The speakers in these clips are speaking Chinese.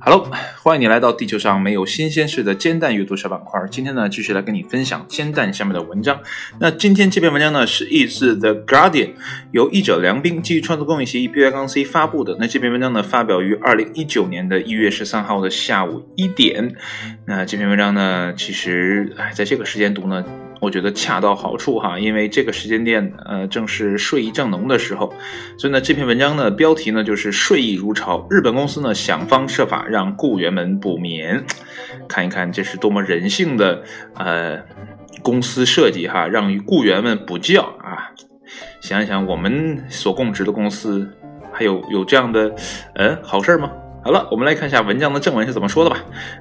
Hello，欢迎你来到地球上没有新鲜事的煎蛋阅读小板块。今天呢，继续来跟你分享煎蛋下面的文章。那今天这篇文章呢，是译自 The Guardian，由译者梁斌基于创作公益协议 B Y 杠 C 发布的。那这篇文章呢，发表于二零一九年的一月十三号的下午一点。那这篇文章呢，其实哎，在这个时间读呢。我觉得恰到好处哈，因为这个时间点呃正是睡意正浓的时候，所以呢这篇文章的标题呢就是睡意如潮，日本公司呢想方设法让雇员们补眠，看一看这是多么人性的呃公司设计哈，让雇员们补觉啊，想一想我们所供职的公司还有有这样的嗯好事吗？好了，我们来看一下文章的正文是怎么说的吧。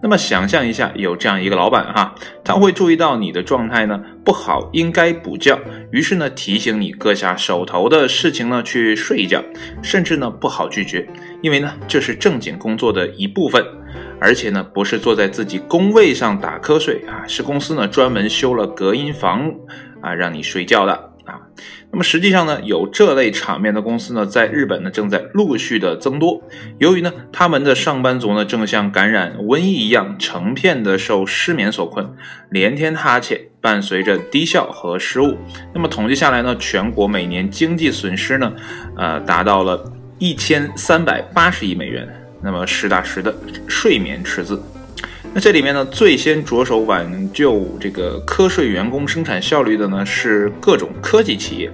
那么想象一下，有这样一个老板哈，他会注意到你的状态呢不好，应该补觉，于是呢提醒你搁下手头的事情呢去睡一觉，甚至呢不好拒绝，因为呢这是正经工作的一部分，而且呢不是坐在自己工位上打瞌睡啊，是公司呢专门修了隔音房啊让你睡觉的。啊，那么实际上呢，有这类场面的公司呢，在日本呢正在陆续的增多。由于呢，他们的上班族呢正像感染瘟疫一样，成片的受失眠所困，连天哈欠，伴随着低效和失误。那么统计下来呢，全国每年经济损失呢，呃，达到了一千三百八十亿美元。那么实打实的睡眠赤字。那这里面呢，最先着手挽救这个瞌睡员工生产效率的呢，是各种科技企业。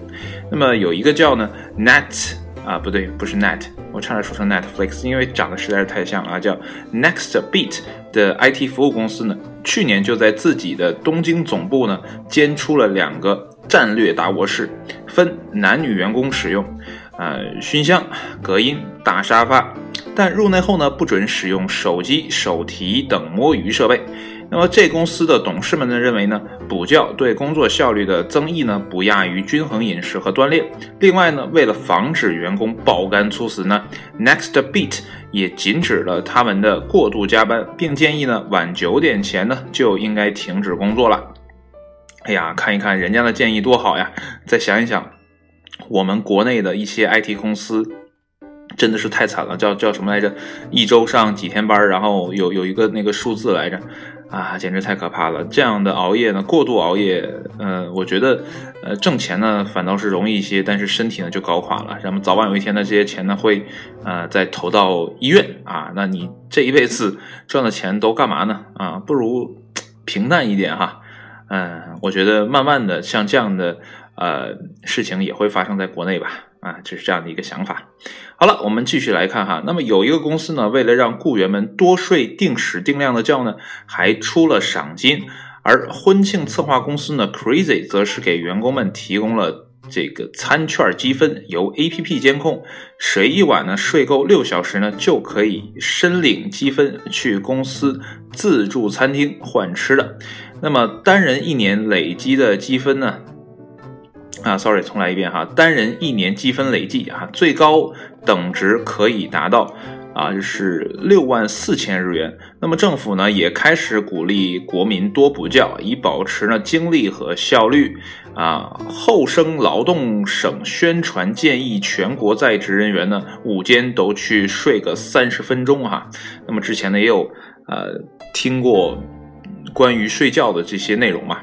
那么有一个叫呢 Net 啊，不对，不是 Net，我差点说成 Netflix，因为长得实在是太像了啊，叫 NextBeat 的 IT 服务公司呢，去年就在自己的东京总部呢，兼出了两个战略大卧室，分男女员工使用，呃，熏香、隔音、大沙发。但入内后呢，不准使用手机、手提等摸鱼设备。那么，这公司的董事们呢认为呢，补觉对工作效率的增益呢，不亚于均衡饮食和锻炼。另外呢，为了防止员工爆肝猝死呢，NextBeat 也禁止了他们的过度加班，并建议呢，晚九点前呢就应该停止工作了。哎呀，看一看人家的建议多好呀！再想一想，我们国内的一些 IT 公司。真的是太惨了，叫叫什么来着？一周上几天班，然后有有一个那个数字来着，啊，简直太可怕了！这样的熬夜呢，过度熬夜，呃，我觉得，呃，挣钱呢反倒是容易一些，但是身体呢就搞垮了。那么早晚有一天呢，这些钱呢会，呃，再投到医院啊。那你这一辈子赚的钱都干嘛呢？啊，不如平淡一点哈。嗯，我觉得慢慢的像这样的呃事情也会发生在国内吧。啊，就是这样的一个想法。好了，我们继续来看哈。那么有一个公司呢，为了让雇员们多睡定时定量的觉呢，还出了赏金。而婚庆策划公司呢，Crazy 则是给员工们提供了这个餐券积分，由 APP 监控，谁一晚呢睡够六小时呢，就可以申领积分去公司自助餐厅换吃的。那么单人一年累积的积分呢？啊，sorry，重来一遍哈。单人一年积分累计啊，最高等值可以达到啊，就是六万四千日元。那么政府呢也开始鼓励国民多补觉，以保持呢精力和效率啊。厚生劳动省宣传建议全国在职人员呢午间都去睡个三十分钟哈。那么之前呢也有呃听过关于睡觉的这些内容嘛。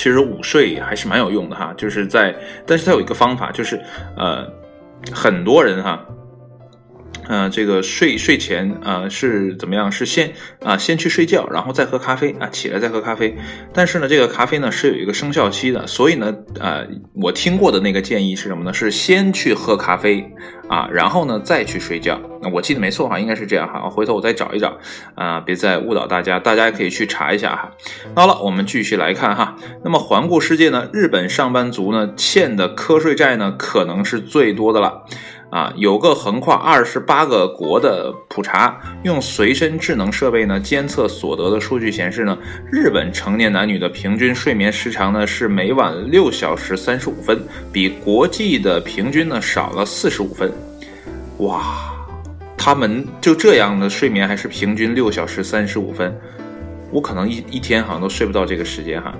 其实午睡还是蛮有用的哈，就是在，但是它有一个方法，就是呃，很多人哈。嗯，这个睡睡前啊是怎么样？是先啊先去睡觉，然后再喝咖啡啊，起来再喝咖啡。但是呢，这个咖啡呢是有一个生效期的，所以呢，呃，我听过的那个建议是什么呢？是先去喝咖啡啊，然后呢再去睡觉。那我记得没错哈，应该是这样哈。回头我再找一找啊，别再误导大家，大家也可以去查一下哈。好了，我们继续来看哈。那么环顾世界呢，日本上班族呢欠的瞌睡债呢可能是最多的了。啊，有个横跨二十八个国的普查，用随身智能设备呢监测所得的数据显示呢，日本成年男女的平均睡眠时长呢是每晚六小时三十五分，比国际的平均呢少了四十五分。哇，他们就这样的睡眠还是平均六小时三十五分，我可能一一天好像都睡不到这个时间哈。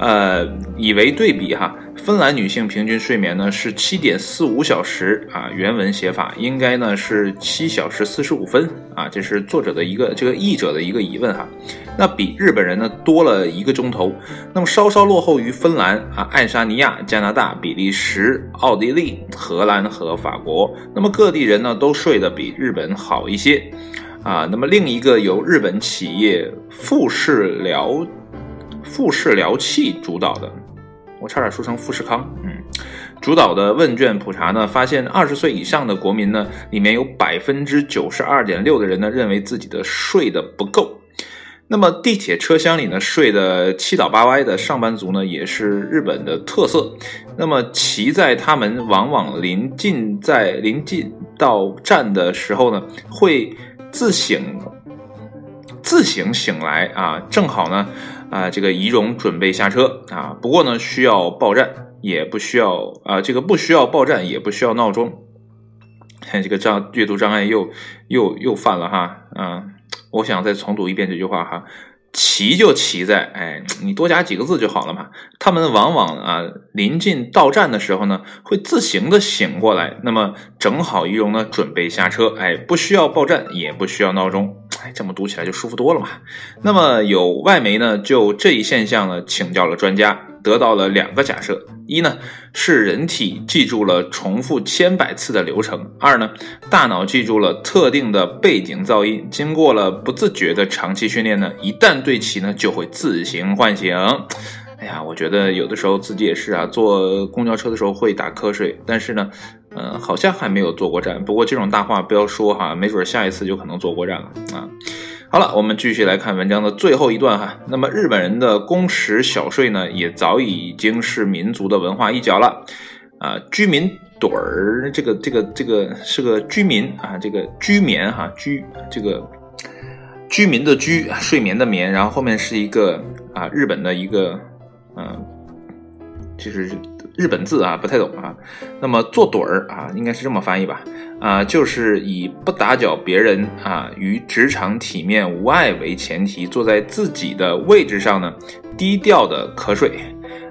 呃，以为对比哈，芬兰女性平均睡眠呢是七点四五小时啊，原文写法应该呢是七小时四十五分啊，这是作者的一个这个译者的一个疑问哈。那比日本人呢多了一个钟头，那么稍稍落后于芬兰啊、爱沙尼亚、加拿大、比利时、奥地利、荷兰和法国。那么各地人呢都睡得比日本好一些啊。那么另一个由日本企业富士疗。富士疗器主导的，我差点说成富士康，嗯，主导的问卷普查呢，发现二十岁以上的国民呢，里面有百分之九十二点六的人呢，认为自己的睡得不够。那么地铁车厢里呢，睡得七倒八歪的上班族呢，也是日本的特色。那么骑在他们往往临近在临近到站的时候呢，会自醒。自行醒来啊，正好呢，啊，这个仪容准备下车啊。不过呢，需要报站，也不需要啊，这个不需要报站，也不需要闹钟。看 这个障阅读障碍又又又犯了哈，嗯，我想再重读一遍这句话哈。骑就骑在，哎，你多加几个字就好了嘛。他们往往啊，临近到站的时候呢，会自行的醒过来，那么正好于荣呢，准备下车，哎，不需要报站，也不需要闹钟，哎，这么读起来就舒服多了嘛。那么有外媒呢，就这一现象呢，请教了专家。得到了两个假设：一呢是人体记住了重复千百次的流程；二呢大脑记住了特定的背景噪音，经过了不自觉的长期训练呢，一旦对齐呢，就会自行唤醒。哎呀，我觉得有的时候自己也是啊，坐公交车的时候会打瞌睡，但是呢，嗯，好像还没有坐过站。不过这种大话不要说哈，没准下一次就可能坐过站了啊。好了，我们继续来看文章的最后一段哈。那么日本人的工时小睡呢，也早已经是民族的文化一角了。啊，居民盹儿，这个这个这个是个居民啊，这个居眠哈，居这个居民的居，睡眠的眠，然后后面是一个啊日本的一个嗯，就是。日本字啊，不太懂啊。那么坐盹儿啊，应该是这么翻译吧？啊，就是以不打搅别人啊，与职场体面无碍为前提，坐在自己的位置上呢，低调的瞌睡。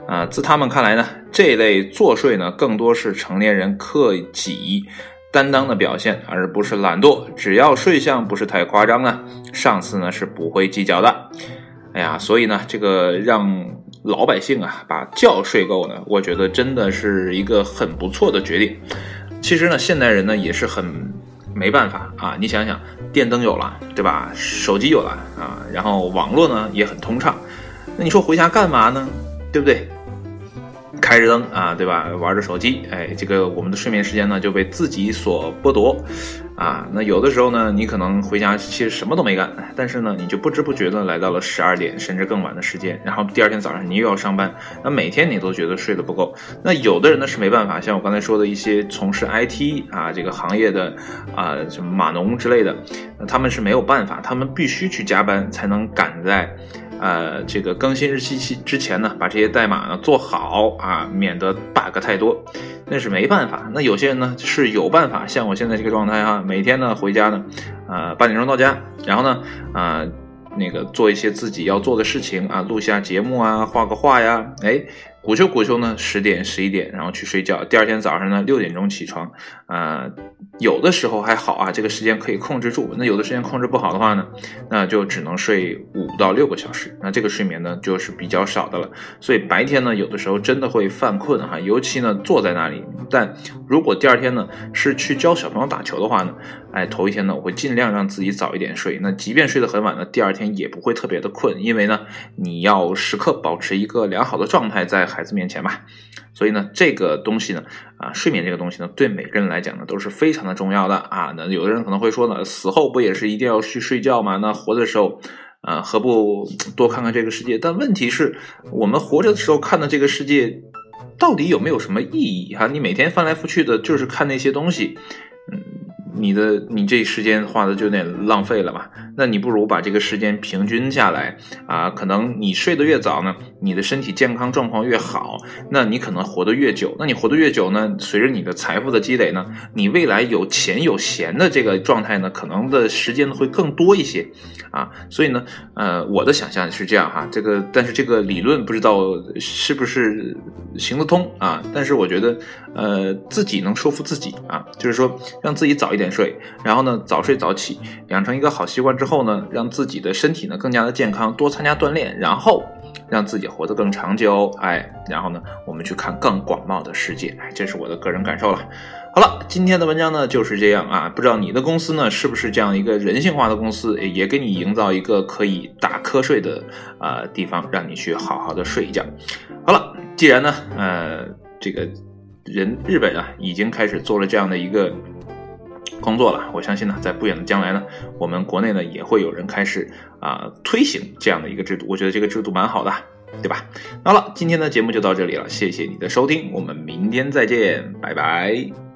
啊，自他们看来呢，这类坐睡呢，更多是成年人克己担当的表现，而不是懒惰。只要睡相不是太夸张呢，上司呢是不会计较的。哎呀，所以呢，这个让。老百姓啊，把觉睡够呢，我觉得真的是一个很不错的决定。其实呢，现代人呢也是很没办法啊。你想想，电灯有了，对吧？手机有了啊，然后网络呢也很通畅。那你说回家干嘛呢？对不对？开着灯啊，对吧？玩着手机，哎，这个我们的睡眠时间呢就被自己所剥夺。啊，那有的时候呢，你可能回家其实什么都没干，但是呢，你就不知不觉的来到了十二点甚至更晚的时间，然后第二天早上你又要上班，那每天你都觉得睡得不够。那有的人呢是没办法，像我刚才说的一些从事 IT 啊这个行业的啊什么码农之类的，那他们是没有办法，他们必须去加班才能赶在。呃，这个更新日期期之前呢，把这些代码呢做好啊，免得 bug 太多。那是没办法。那有些人呢是有办法，像我现在这个状态啊，每天呢回家呢，呃八点钟到家，然后呢，啊那个做一些自己要做的事情啊，录下节目啊，画个画呀，哎。午休午休呢，十点十一点，然后去睡觉。第二天早上呢，六点钟起床。啊，有的时候还好啊，这个时间可以控制住。那有的时间控制不好的话呢，那就只能睡五到六个小时。那这个睡眠呢，就是比较少的了。所以白天呢，有的时候真的会犯困哈，尤其呢坐在那里。但如果第二天呢是去教小朋友打球的话呢，哎，头一天呢我会尽量让自己早一点睡。那即便睡得很晚呢，第二天也不会特别的困，因为呢你要时刻保持一个良好的状态在。孩子面前吧，所以呢，这个东西呢，啊，睡眠这个东西呢，对每个人来讲呢，都是非常的重要的啊。那有的人可能会说呢，死后不也是一定要去睡觉吗？那活的时候，啊，何不多看看这个世界？但问题是，我们活着的时候看的这个世界，到底有没有什么意义？哈，你每天翻来覆去的，就是看那些东西，嗯，你的你这时间花的就有点浪费了吧？那你不如把这个时间平均下来啊，可能你睡得越早呢，你的身体健康状况越好，那你可能活得越久。那你活得越久呢，随着你的财富的积累呢，你未来有钱有闲的这个状态呢，可能的时间会更多一些啊。所以呢，呃，我的想象是这样哈，这个但是这个理论不知道是不是行得通啊？但是我觉得，呃，自己能说服自己啊，就是说让自己早一点睡，然后呢，早睡早起，养成一个好习惯之后后呢，让自己的身体呢更加的健康，多参加锻炼，然后让自己活得更长久，哎，然后呢，我们去看更广袤的世界，哎，这是我的个人感受了。好了，今天的文章呢就是这样啊，不知道你的公司呢是不是这样一个人性化的公司，也给你营造一个可以打瞌睡的啊地方，让你去好好的睡一觉。好了，既然呢，呃，这个人日本啊已经开始做了这样的一个工作了，我相信呢，在不远的将来呢，我们国内呢也会有人开始啊推行这样的一个制度，我觉得这个制度蛮好的。对吧？好了，今天的节目就到这里了，谢谢你的收听，我们明天再见，拜拜。